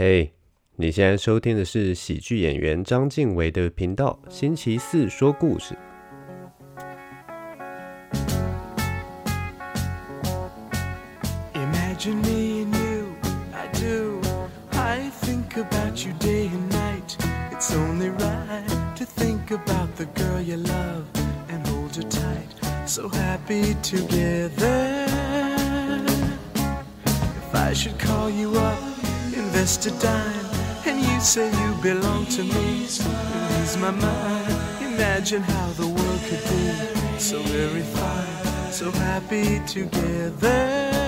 嘿你现在收听的是喜剧演员张静伟的频道，星期四说故事。to me, my mind. Imagine how the world could be so very fine, so happy together.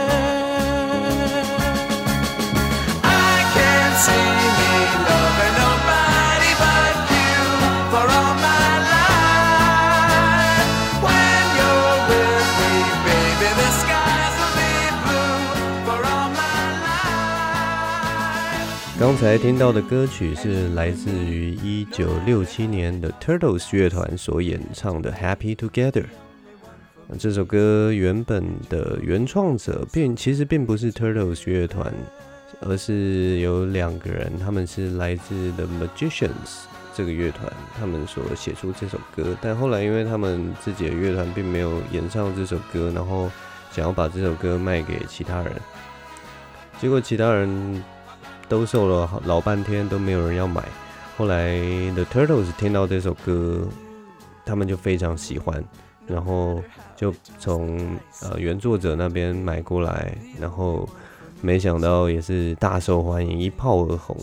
才听到的歌曲是来自于一九六七年的 Turtles 乐团所演唱的《Happy Together》。这首歌原本的原创者并其实并不是 Turtles 乐团，而是有两个人，他们是来自 The Magicians 这个乐团，他们所写出这首歌。但后来因为他们自己的乐团并没有演唱这首歌，然后想要把这首歌卖给其他人，结果其他人。兜售了老半天都没有人要买，后来 The Turtles 听到这首歌，他们就非常喜欢，然后就从呃原作者那边买过来，然后没想到也是大受欢迎，一炮而红。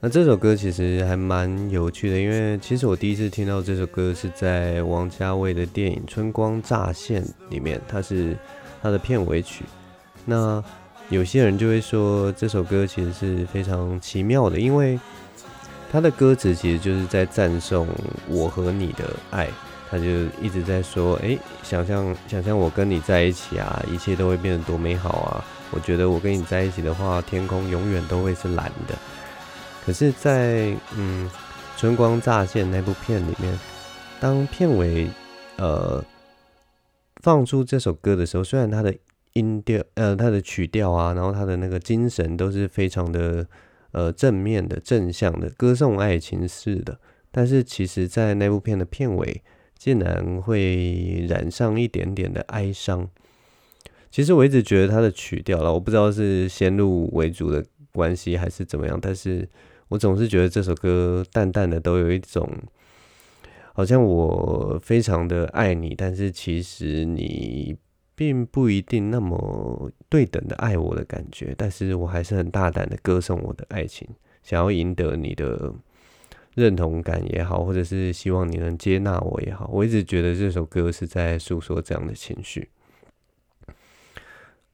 那这首歌其实还蛮有趣的，因为其实我第一次听到这首歌是在王家卫的电影《春光乍现》里面，它是它的片尾曲。那有些人就会说这首歌其实是非常奇妙的，因为他的歌词其实就是在赞颂我和你的爱，他就一直在说，哎，想象想象我跟你在一起啊，一切都会变得多美好啊！我觉得我跟你在一起的话，天空永远都会是蓝的。可是在，嗯《春光乍现》那部片里面，当片尾呃放出这首歌的时候，虽然他的音调，呃，它的曲调啊，然后它的那个精神都是非常的，呃，正面的、正向的，歌颂爱情似的。但是其实，在那部片的片尾，竟然会染上一点点的哀伤。其实我一直觉得它的曲调啦，我不知道是先入为主的关系还是怎么样，但是我总是觉得这首歌淡淡的都有一种，好像我非常的爱你，但是其实你。并不一定那么对等的爱我的感觉，但是我还是很大胆的歌颂我的爱情，想要赢得你的认同感也好，或者是希望你能接纳我也好，我一直觉得这首歌是在诉说这样的情绪。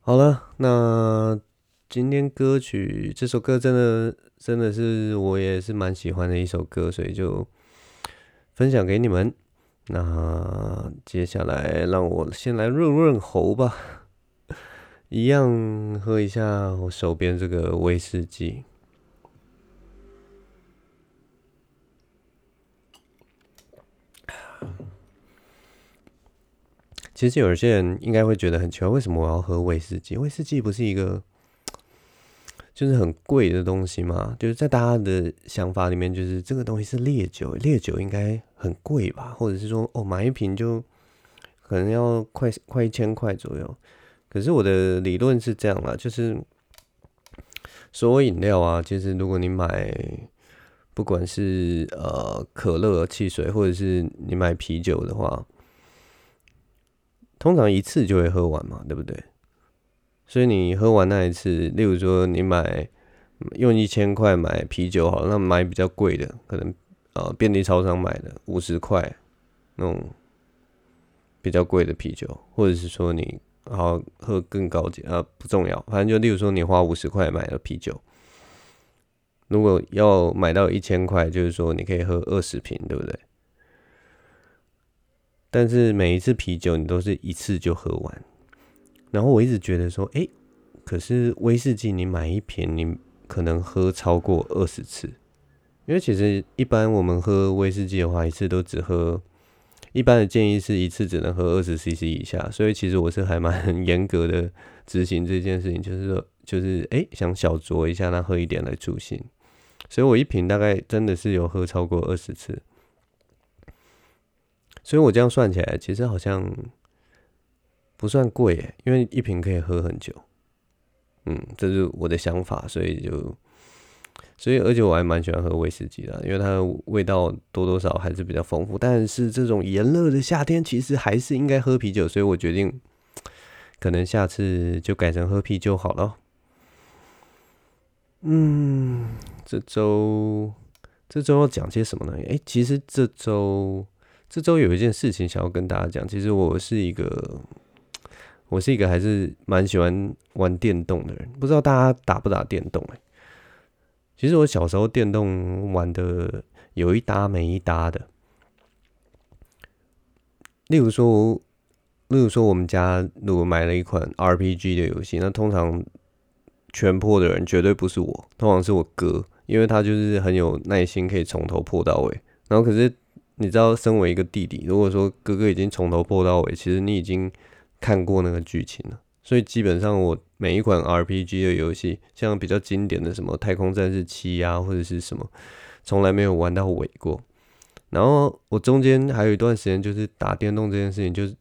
好了，那今天歌曲这首歌真的真的是我也是蛮喜欢的一首歌，所以就分享给你们。那接下来让我先来润润喉吧，一样喝一下我手边这个威士忌。其实有些人应该会觉得很奇怪，为什么我要喝威士忌？威士忌不是一个。就是很贵的东西嘛，就是在大家的想法里面，就是这个东西是烈酒，烈酒应该很贵吧？或者是说，哦，买一瓶就可能要快快一千块左右。可是我的理论是这样啦，就是所有饮料啊，其实如果你买，不管是呃可乐、汽水，或者是你买啤酒的话，通常一次就会喝完嘛，对不对？所以你喝完那一次，例如说你买用一千块买啤酒好，那买比较贵的，可能呃便利超商买的五十块那种比较贵的啤酒，或者是说你好喝更高级啊，不重要，反正就例如说你花五十块买了啤酒，如果要买到一千块，就是说你可以喝二十瓶，对不对？但是每一次啤酒你都是一次就喝完，然后我一直觉得说，哎，可是威士忌你买一瓶，你可能喝超过二十次，因为其实一般我们喝威士忌的话，一次都只喝，一般的建议是一次只能喝二十 CC 以下，所以其实我是还蛮 严格的执行这件事情，就是说，就是哎想小酌一下，那喝一点来助兴，所以我一瓶大概真的是有喝超过二十次。所以我这样算起来，其实好像不算贵，因为一瓶可以喝很久。嗯，这是我的想法，所以就，所以而且我还蛮喜欢喝威士忌的，因为它的味道多多少还是比较丰富。但是这种炎热的夏天，其实还是应该喝啤酒，所以我决定，可能下次就改成喝啤酒好了。嗯，这周这周要讲些什么呢？哎、其实这周。这周有一件事情想要跟大家讲，其实我是一个，我是一个还是蛮喜欢玩电动的人，不知道大家打不打电动欸？其实我小时候电动玩的有一搭没一搭的，例如说，例如说我们家如果买了一款 RPG 的游戏，那通常全破的人绝对不是我，通常是我哥，因为他就是很有耐心，可以从头破到尾，然后可是。你知道，身为一个弟弟，如果说哥哥已经从头破到尾，其实你已经看过那个剧情了。所以基本上，我每一款 RPG 的游戏，像比较经典的什么《太空战士七》啊，或者是什么，从来没有玩到尾过。然后我中间还有一段时间，就是打电动这件事情，就是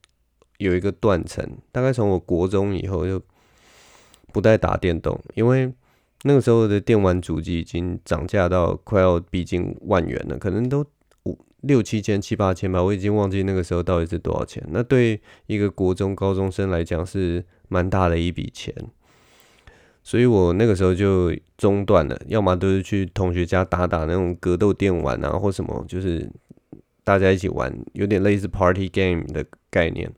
有一个断层。大概从我国中以后，就不再打电动，因为那个时候的电玩主机已经涨价到快要逼近万元了，可能都。六七千、七八千吧，我已经忘记那个时候到底是多少钱。那对一个国中高中生来讲是蛮大的一笔钱，所以我那个时候就中断了，要么都是去同学家打打那种格斗电玩啊，或什么，就是大家一起玩，有点类似 party game 的概念，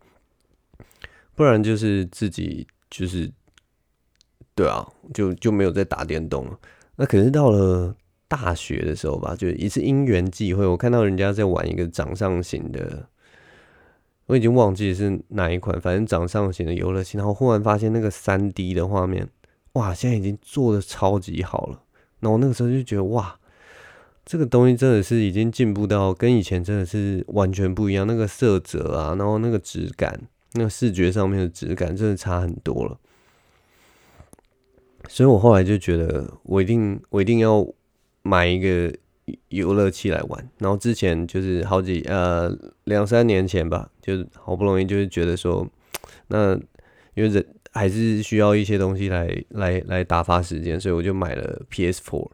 不然就是自己就是，对啊，就就没有再打电动了。那可是到了。大学的时候吧，就一次因缘际会，我看到人家在玩一个掌上型的，我已经忘记是哪一款，反正掌上型的游乐器。然后忽然发现那个三 D 的画面，哇，现在已经做的超级好了。然后那个时候就觉得，哇，这个东西真的是已经进步到跟以前真的是完全不一样。那个色泽啊，然后那个质感，那个视觉上面的质感，真的差很多了。所以我后来就觉得，我一定，我一定要。买一个游乐器来玩，然后之前就是好几呃两三年前吧，就好不容易就是觉得说，那因为人还是需要一些东西来来来打发时间，所以我就买了 P S four，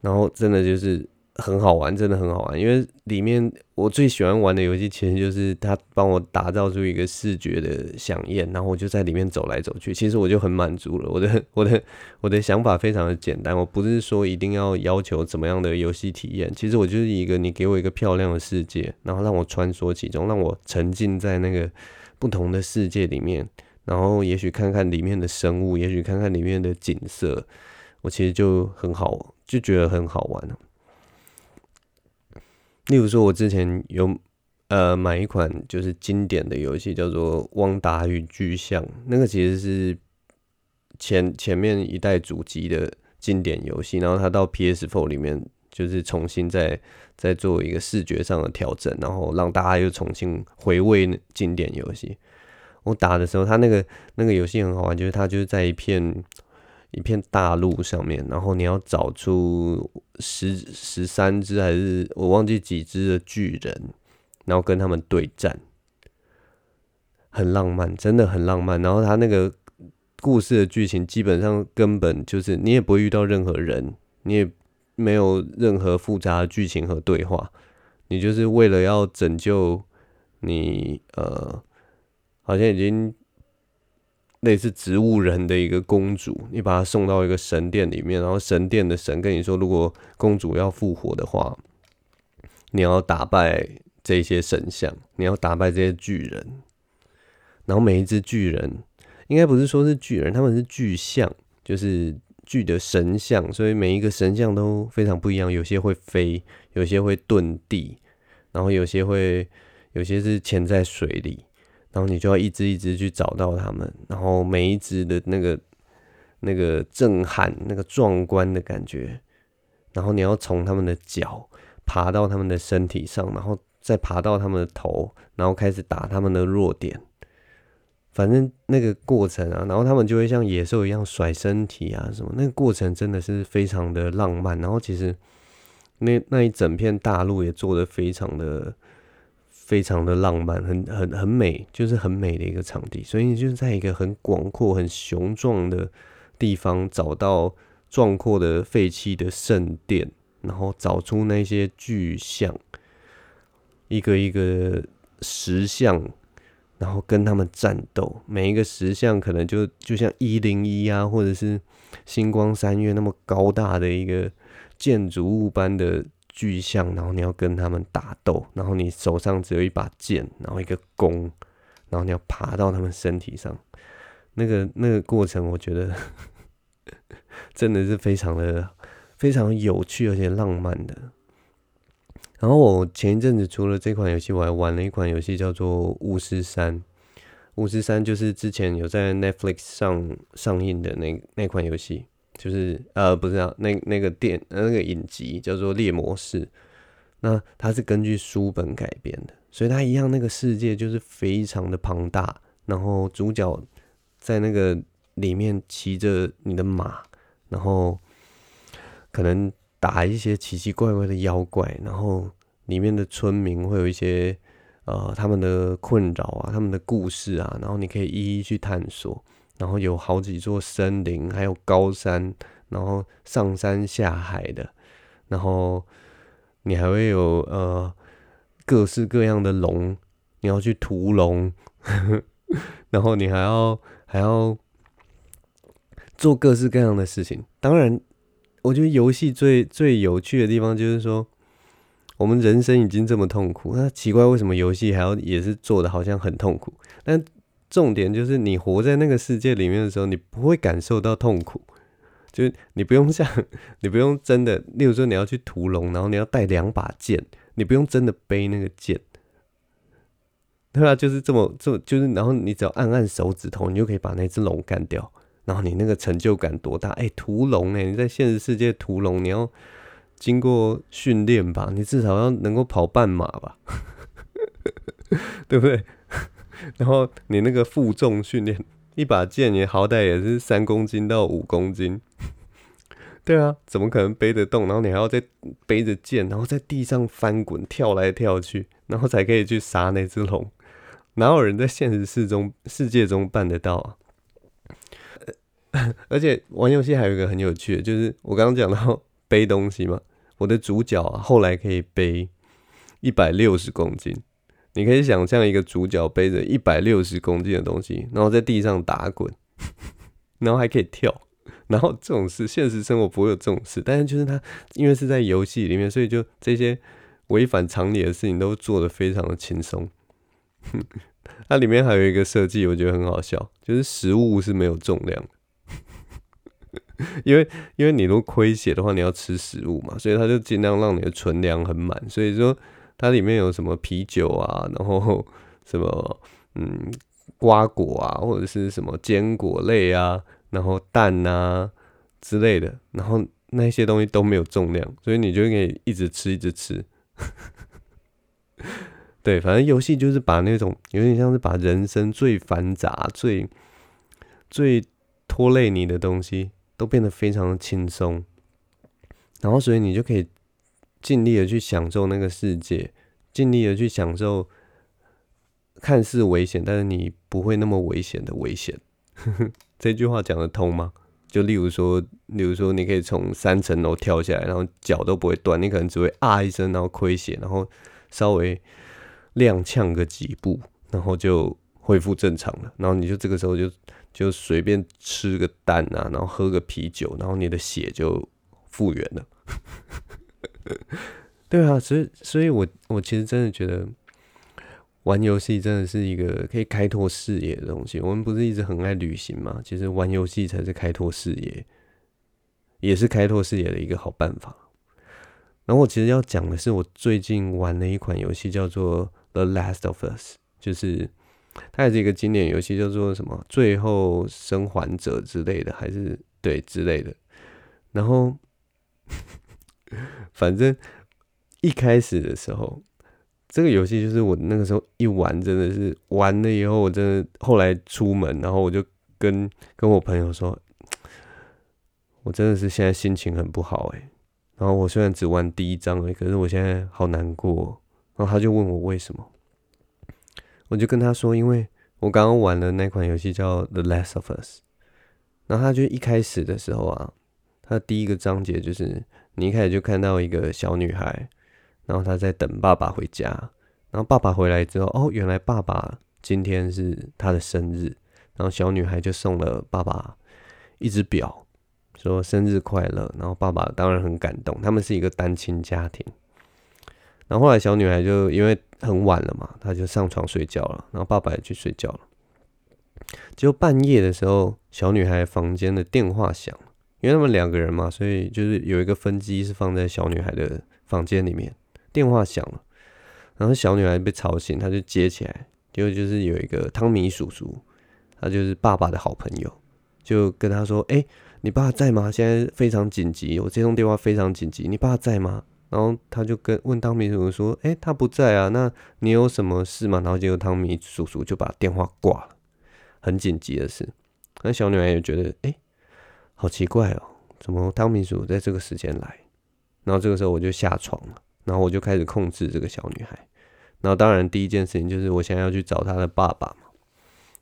然后真的就是。很好玩，真的很好玩，因为里面我最喜欢玩的游戏，其实就是它帮我打造出一个视觉的饗宴，然后我就在里面走来走去，其实我就很满足了。我的我的我的想法非常的简单，我不是说一定要要求怎么样的游戏体验，其实我就是一个你给我一个漂亮的世界，然后让我穿梭其中，让我沉浸在那个不同的世界里面，然后也许看看里面的生物，也许看看里面的景色，我其实就很好，就觉得很好玩。例如说，我之前有呃买一款就是经典的游戏，叫做《汪达与巨像》，那个其实是前前面一代主机的经典游戏，然后它到 PS4 里面就是重新再再做一个视觉上的调整，然后让大家又重新回味经典游戏。我打的时候，它那个那个游戏很好玩，就是它就是在一片。一片大陆上面，然后你要找出十十三只还是我忘记几只的巨人，然后跟他们对战，很浪漫，真的很浪漫。然后他那个故事的剧情基本上根本就是你也不会遇到任何人，你也没有任何复杂的剧情和对话，你就是为了要拯救你，呃，好像已经。类似植物人的一个公主，你把她送到一个神殿里面，然后神殿的神跟你说，如果公主要复活的话，你要打败这些神像，你要打败这些巨人，然后每一只巨人，应该不是说是巨人，他们是巨像，就是巨的神像，所以每一个神像都非常不一样，有些会飞，有些会遁地，然后有些会，有些是潜在水里，然后你就要一只一只去找到他们，然后每一只的那个那个震撼、那个壮观的感觉，然后你要从他们的脚爬到他们的身体上，然后。再爬到他们的头，然后开始打他们的弱点。反正那个过程啊，然后他们就会像野兽一样甩身体啊什么。那个过程真的是非常的浪漫。然后其实那那一整片大陆也做得非常的非常的浪漫，很很很美，就是很美的一个场地。所以你就是在一个很广阔、很雄壮的地方找到壮阔的废弃的圣殿，然后找出那些巨像。一个一个石像，然后跟他们战斗。每一个石像可能就就像一零一啊，或者是星光三月那么高大的一个建筑物般的巨像，然后你要跟他们打斗，然后你手上只有一把剑，然后一个弓，然后你要爬到他们身体上。那个那个过程，我觉得 真的是非常的非常有趣而且浪漫的。然后我前一阵子除了这款游戏，我还玩了一款游戏叫做《巫师三》。巫师三就是之前有在 Netflix 上上映的那那款游戏，就是呃不是啊，那那个电那个影集叫做《猎魔士》。那它是根据书本改编的，所以它一样那个世界就是非常的庞大。然后主角在那个里面骑着你的马，然后可能。打一些奇奇怪怪的妖怪，然后里面的村民会有一些呃他们的困扰啊，他们的故事啊，然后你可以一一去探索。然后有好几座森林，还有高山，然后上山下海的，然后你还会有呃各式各样的龙，你要去屠龙，然后你还要还要做各式各样的事情，当然。我觉得游戏最最有趣的地方就是说，我们人生已经这么痛苦，那奇怪为什么游戏还要也是做的好像很痛苦？但重点就是你活在那个世界里面的时候，你不会感受到痛苦，就是你不用像 你不用真的，例如说你要去屠龙，然后你要带两把剑，你不用真的背那个剑，对啊，就是这么这么就是，然后你只要按按手指头，你就可以把那只龙干掉。然后你那个成就感多大？哎，屠龙哎！你在现实世界屠龙，你要经过训练吧？你至少要能够跑半马吧？对不对？然后你那个负重训练，一把剑也好歹也是三公斤到五公斤。对啊，怎么可能背得动？然后你还要再背着剑，然后在地上翻滚、跳来跳去，然后才可以去杀那只龙。哪有人在现实世中世界中办得到啊？而且玩游戏还有一个很有趣的，就是我刚刚讲到背东西嘛，我的主角啊，后来可以背一百六十公斤。你可以想象一个主角背着一百六十公斤的东西，然后在地上打滚，然后还可以跳。然后这种事现实生活不会有这种事，但是就是他因为是在游戏里面，所以就这些违反常理的事情都做得非常的轻松。它里面还有一个设计，我觉得很好笑，就是食物是没有重量的。因为因为你如果亏血的话，你要吃食物嘛，所以他就尽量让你的存粮很满。所以说它里面有什么啤酒啊，然后什么嗯瓜果啊，或者是什么坚果类啊，然后蛋啊之类的，然后那些东西都没有重量，所以你就可以一直吃一直吃。对，反正游戏就是把那种有点像是把人生最繁杂、最最拖累你的东西。都变得非常的轻松，然后所以你就可以尽力的去享受那个世界，尽力的去享受看似危险，但是你不会那么危险的危险。这句话讲得通吗？就例如说，例如说，你可以从三层楼跳下来，然后脚都不会断，你可能只会啊一声，然后亏血，然后稍微踉跄个几步，然后就恢复正常了，然后你就这个时候就。就随便吃个蛋啊，然后喝个啤酒，然后你的血就复原了。对啊，所以，所以我我其实真的觉得玩游戏真的是一个可以开拓视野的东西。我们不是一直很爱旅行吗？其实玩游戏才是开拓视野，也是开拓视野的一个好办法。然后我其实要讲的是，我最近玩的一款游戏叫做《The Last of Us》，就是它也是一个经典游戏，叫做什么“最后生还者”之类的，还是对之类的。然后，反正一开始的时候，这个游戏就是我那个时候一玩，真的是玩了以后，我真的后来出门，然后我就跟跟我朋友说，我真的是现在心情很不好哎。然后我虽然只玩第一章而已，可是我现在好难过。然后他就问我为什么，我就跟他说，因为我刚刚玩的那款游戏叫《The Last of Us》。然后他就一开始的时候啊，他第一个章节就是你一开始就看到一个小女孩，然后她在等爸爸回家。然后爸爸回来之后，哦，原来爸爸今天是他的生日。然后小女孩就送了爸爸一只表。说生日快乐，然后爸爸当然很感动。他们是一个单亲家庭，然后后来小女孩就因为很晚了嘛，她就上床睡觉了，然后爸爸也去睡觉了。就半夜的时候，小女孩房间的电话响，因为他们两个人嘛，所以就是有一个分机是放在小女孩的房间里面。电话响了，然后小女孩被吵醒，她就接起来，结果就是有一个汤米叔叔，他就是爸爸的好朋友，就跟他说：“哎。”你爸在吗？现在非常紧急，我接通电话非常紧急。你爸在吗？然后他就跟问汤米叔叔说：“诶，他不在啊，那你有什么事吗？”然后结果汤米叔叔就把电话挂了，很紧急的事。那小女孩也觉得，诶，好奇怪哦，怎么汤米叔在这个时间来？然后这个时候我就下床了，然后我就开始控制这个小女孩。然后当然第一件事情就是我现在要去找他的爸爸嘛，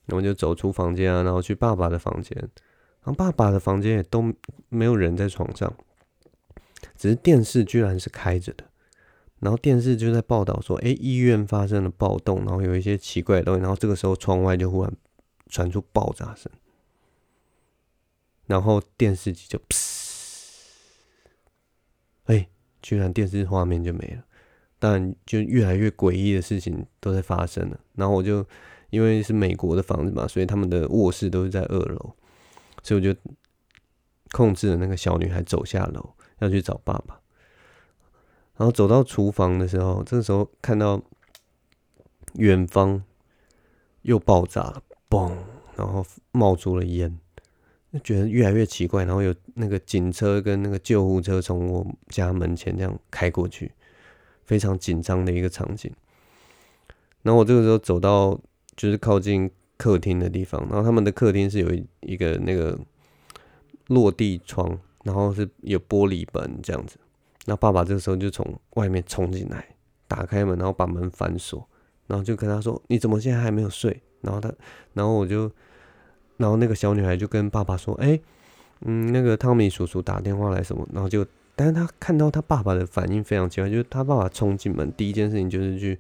然后我就走出房间啊，然后去爸爸的房间。然后爸爸的房间也都没有人在床上，只是电视居然是开着的。然后电视就在报道说：“哎，医院发生了暴动，然后有一些奇怪的东西。”然后这个时候窗外就忽然传出爆炸声，然后电视机就，哎，居然电视画面就没了。当然，就越来越诡异的事情都在发生了。然后我就因为是美国的房子嘛，所以他们的卧室都是在二楼。所以我就控制了那个小女孩走下楼，要去找爸爸。然后走到厨房的时候，这个时候看到远方又爆炸了，嘣！然后冒出了烟，觉得越来越奇怪。然后有那个警车跟那个救护车从我家门前这样开过去，非常紧张的一个场景。然后我这个时候走到就是靠近。客厅的地方，然后他们的客厅是有一一个那个落地窗，然后是有玻璃门这样子。那爸爸这个时候就从外面冲进来，打开门，然后把门反锁，然后就跟他说：“你怎么现在还没有睡？”然后他，然后我就，然后那个小女孩就跟爸爸说：“哎，嗯，那个汤米叔叔打电话来什么？”然后就，但是他看到他爸爸的反应非常奇怪，就是他爸爸冲进门，第一件事情就是去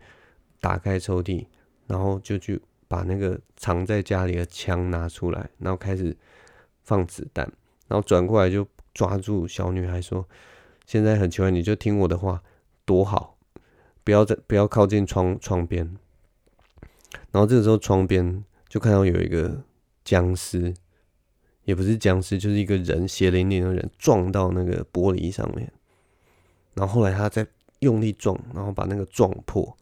打开抽屉，然后就去。把那个藏在家里的枪拿出来，然后开始放子弹，然后转过来就抓住小女孩说：“现在很奇怪，你就听我的话，躲好，不要在不要靠近窗窗边。”然后这个时候窗边就看到有一个僵尸，也不是僵尸，就是一个人血淋淋的人撞到那个玻璃上面，然后后来他再用力撞，然后把那个撞破。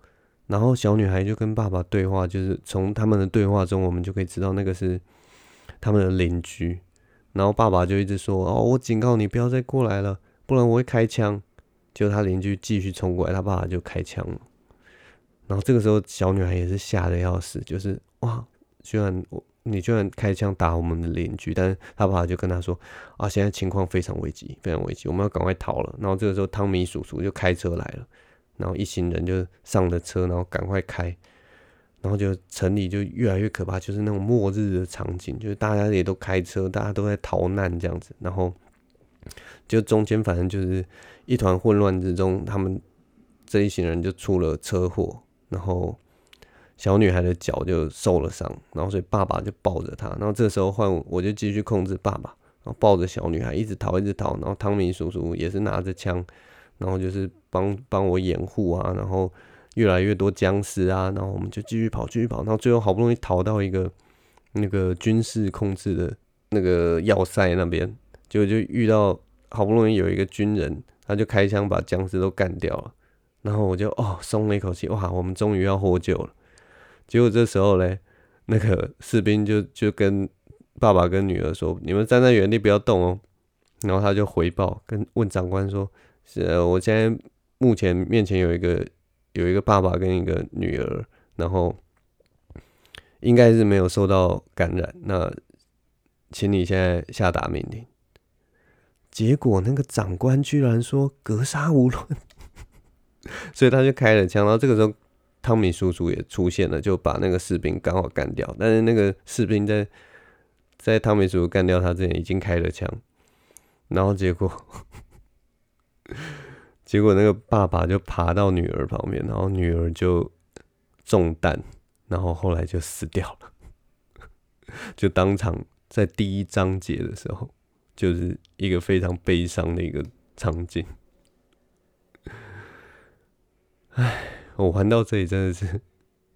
然后小女孩就跟爸爸对话，就是从他们的对话中，我们就可以知道那个是他们的邻居。然后爸爸就一直说：“哦，我警告你不要再过来了，不然我会开枪。”就他邻居继续冲过来，他爸爸就开枪了。然后这个时候小女孩也是吓得要死，就是哇，居然我你居然开枪打我们的邻居，但是他爸爸就跟他说：“啊，现在情况非常危急，非常危急，我们要赶快逃了。”然后这个时候汤米叔叔就开车来了。然后一行人就上了车，然后赶快开，然后就城里就越来越可怕，就是那种末日的场景，就是大家也都开车，大家都在逃难这样子，然后就中间反正就是一团混乱之中，他们这一行人就出了车祸，然后小女孩的脚就受了伤，然后所以爸爸就抱着她，然后这时候换我，就继续控制爸爸，然后抱着小女孩一直逃，一直逃，然后汤米叔叔也是拿着枪。然后就是帮帮我掩护啊，然后越来越多僵尸啊，然后我们就继续跑，继续跑，然后最后好不容易逃到一个那个军事控制的那个要塞那边，结果就遇到好不容易有一个军人，他就开枪把僵尸都干掉了，然后我就哦松了一口气，哇，我们终于要获救了。结果这时候嘞，那个士兵就就跟爸爸跟女儿说：“你们站在原地不要动哦。”然后他就回报跟问长官说：“是，我现在目前面前有一个有一个爸爸跟一个女儿，然后应该是没有受到感染。那请你现在下达命令。”结果那个长官居然说：“格杀勿论。”所以他就开了枪。然后这个时候。汤米叔叔也出现了，就把那个士兵刚好干掉。但是那个士兵在在汤米叔叔干掉他之前已经开了枪，然后结果 结果那个爸爸就爬到女儿旁边，然后女儿就中弹，然后后来就死掉了。就当场在第一章节的时候，就是一个非常悲伤的一个场景。唉。我玩到这里真的是，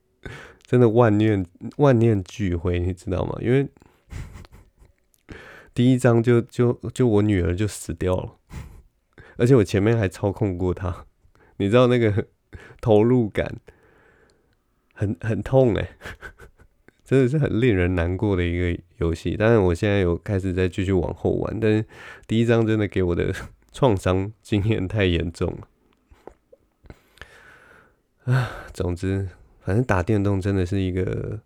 真的万念万念俱灰，你知道吗？因为第一章就就就我女儿就死掉了，而且我前面还操控过她，你知道那个投入感很很痛哎，真的是很令人难过的一个游戏。当然我现在有开始再继续往后玩，但是第一章真的给我的 创伤经验太严重了。啊，总之，反正打电动真的是一个，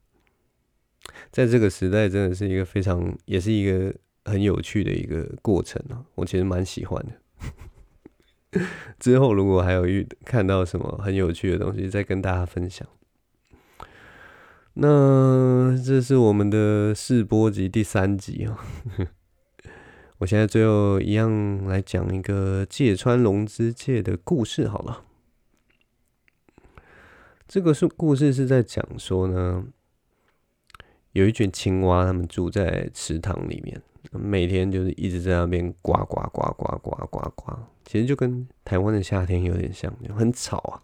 在这个时代真的是一个非常，也是一个很有趣的一个过程啊。我其实蛮喜欢的。之后如果还有遇看到什么很有趣的东西，再跟大家分享。那这是我们的试播集第三集啊。我现在最后一样来讲一个芥川龙之介的故事好了。这个是故事是在讲说呢，有一群青蛙，他们住在池塘里面，每天就是一直在那边呱呱呱呱呱呱呱，其实就跟台湾的夏天有点像，很吵啊，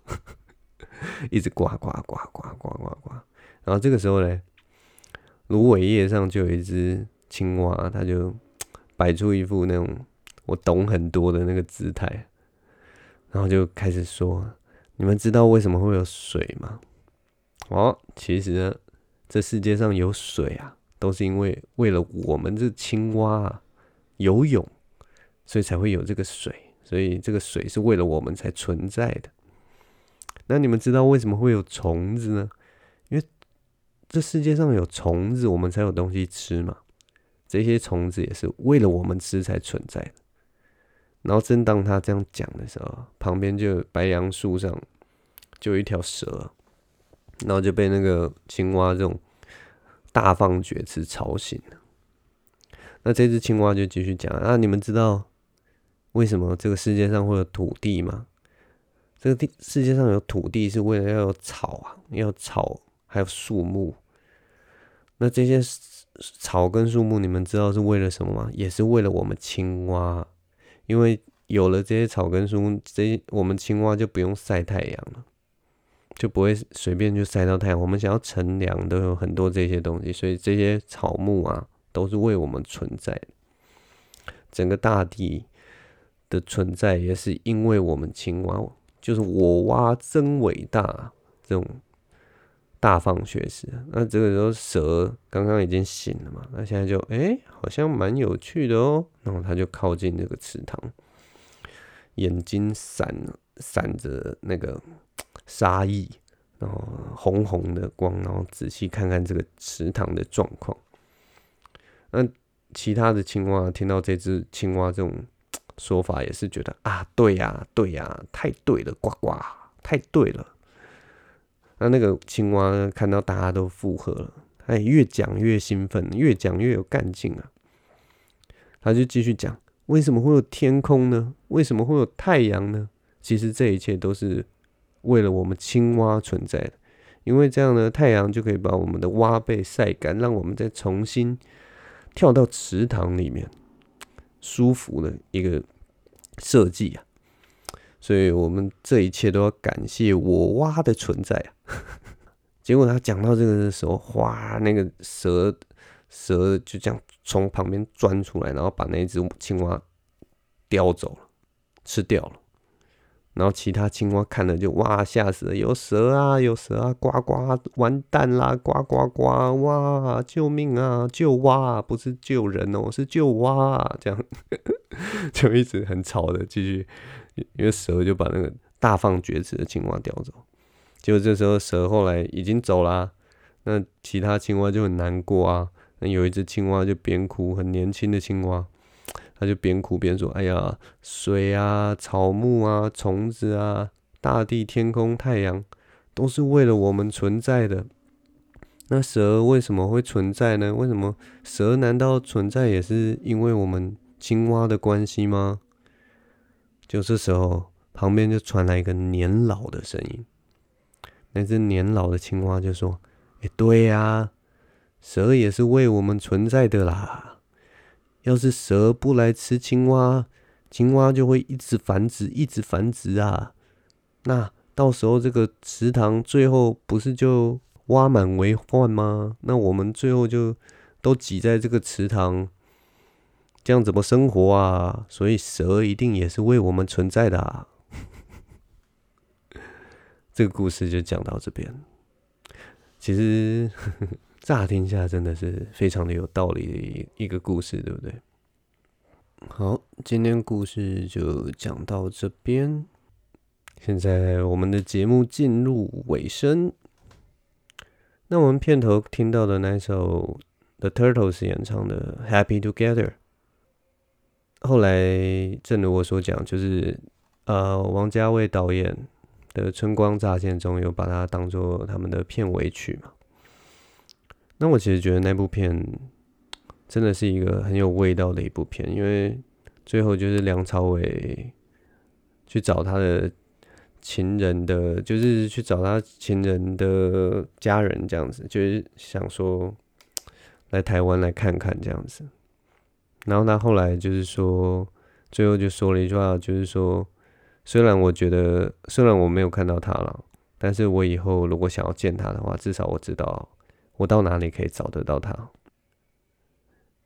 一直呱呱呱呱呱呱呱。然后这个时候呢，芦苇叶上就有一只青蛙，它就摆出一副那种我懂很多的那个姿态，然后就开始说。你们知道为什么会有水吗？哦，其实呢，这世界上有水啊，都是因为为了我们这青蛙啊游泳，所以才会有这个水。所以这个水是为了我们才存在的。那你们知道为什么会有虫子呢？因为这世界上有虫子，我们才有东西吃嘛。这些虫子也是为了我们吃才存在的。然后正当他这样讲的时候，旁边就白杨树上就有一条蛇，然后就被那个青蛙这种大放厥词吵醒了。那这只青蛙就继续讲啊，你们知道为什么这个世界上会有土地吗？这个地世界上有土地是为了要有草啊，要有草还有树木。那这些草跟树木，你们知道是为了什么吗？也是为了我们青蛙。因为有了这些草根树，这我们青蛙就不用晒太阳了，就不会随便就晒到太阳。我们想要乘凉都有很多这些东西，所以这些草木啊都是为我们存在的。整个大地的存在也是因为我们青蛙，就是我蛙真伟大这种。大放血时，那这个时候蛇刚刚已经醒了嘛？那现在就哎、好像蛮有趣的哦。然后它就靠近这个池塘，眼睛闪闪着那个杀意，然后红红的光，然后仔细看看这个池塘的状况。那其他的青蛙听到这只青蛙这种 说法，也是觉得啊，对呀，对呀，太对了，呱呱，太对了。那那个青蛙呢，看到大家都附和了，哎，越讲越兴奋，越讲越有干劲啊！他就继续讲，为什么会有天空呢？为什么会有太阳呢？其实这一切都是为了我们青蛙存在的，因为这样呢，太阳就可以把我们的蛙背晒干，让我们再重新跳到池塘里面，舒服的一个设计啊！所以我们这一切都要感谢我蛙的存在啊。结果他讲到这个的时候，哗，那个蛇蛇就这样从旁边钻出来，然后把那只青蛙叼走了，吃掉了。然后其他青蛙看了就哇，吓死了，有蛇啊，有蛇啊，呱呱，完蛋啦，呱呱呱，哇，救命啊，救蛙，不是救人哦，是救蛙，这样 就一直很吵的继续，因为蛇就把那个大放厥词的青蛙叼走。结果这时候蛇后来已经走啦，那其他青蛙就很难过啊，那有一只青蛙就边哭，很年轻的青蛙。他就边哭边说：“哎呀，水啊，草木啊，虫子啊，大地、天空、太阳，都是为了我们存在的。那蛇为什么会存在呢？为什么蛇难道存在也是因为我们青蛙的关系吗？”就这时候，旁边就传来一个年老的声音。那只年老的青蛙就说：“哎，对呀，蛇也是为我们存在的啦。”要是蛇不来吃青蛙，青蛙就会一直繁殖，一直繁殖啊。那到时候这个池塘最后不是就蛙满为患吗？那我们最后就都挤在这个池塘，这样怎么生活啊？所以蛇一定也是为我们存在的啊。这个故事就讲到这边。其实。乍听下真的是非常的有道理的一一个故事，对不对？好，今天故事就讲到这边。现在我们的节目进入尾声。那我们片头听到的那首 The Turtles 演唱的《Happy Together》，后来正如我所讲，就是呃，王家卫导演的《春光乍现》中有把它当做他们的片尾曲嘛。那我其实觉得那部片真的是一个很有味道的一部片，因为最后就是梁朝伟去找他的情人的，就是去找他情人的家人这样子，就是想说来台湾来看看这样子。然后他后来就是说，最后就说了一句话，就是说，虽然我觉得，虽然我没有看到他了，但是我以后如果想要见他的话，至少我知道。我到哪里可以找得到他？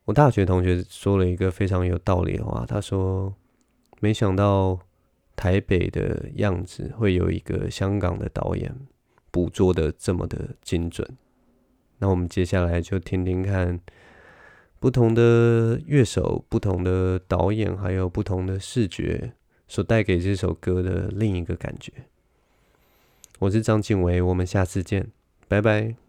我大学同学说了一个非常有道理的话，他说：“没想到台北的样子会有一个香港的导演捕捉的这么的精准。”那我们接下来就听听看不同的乐手、不同的导演，还有不同的视觉所带给这首歌的另一个感觉。我是张景维，我们下次见，拜拜。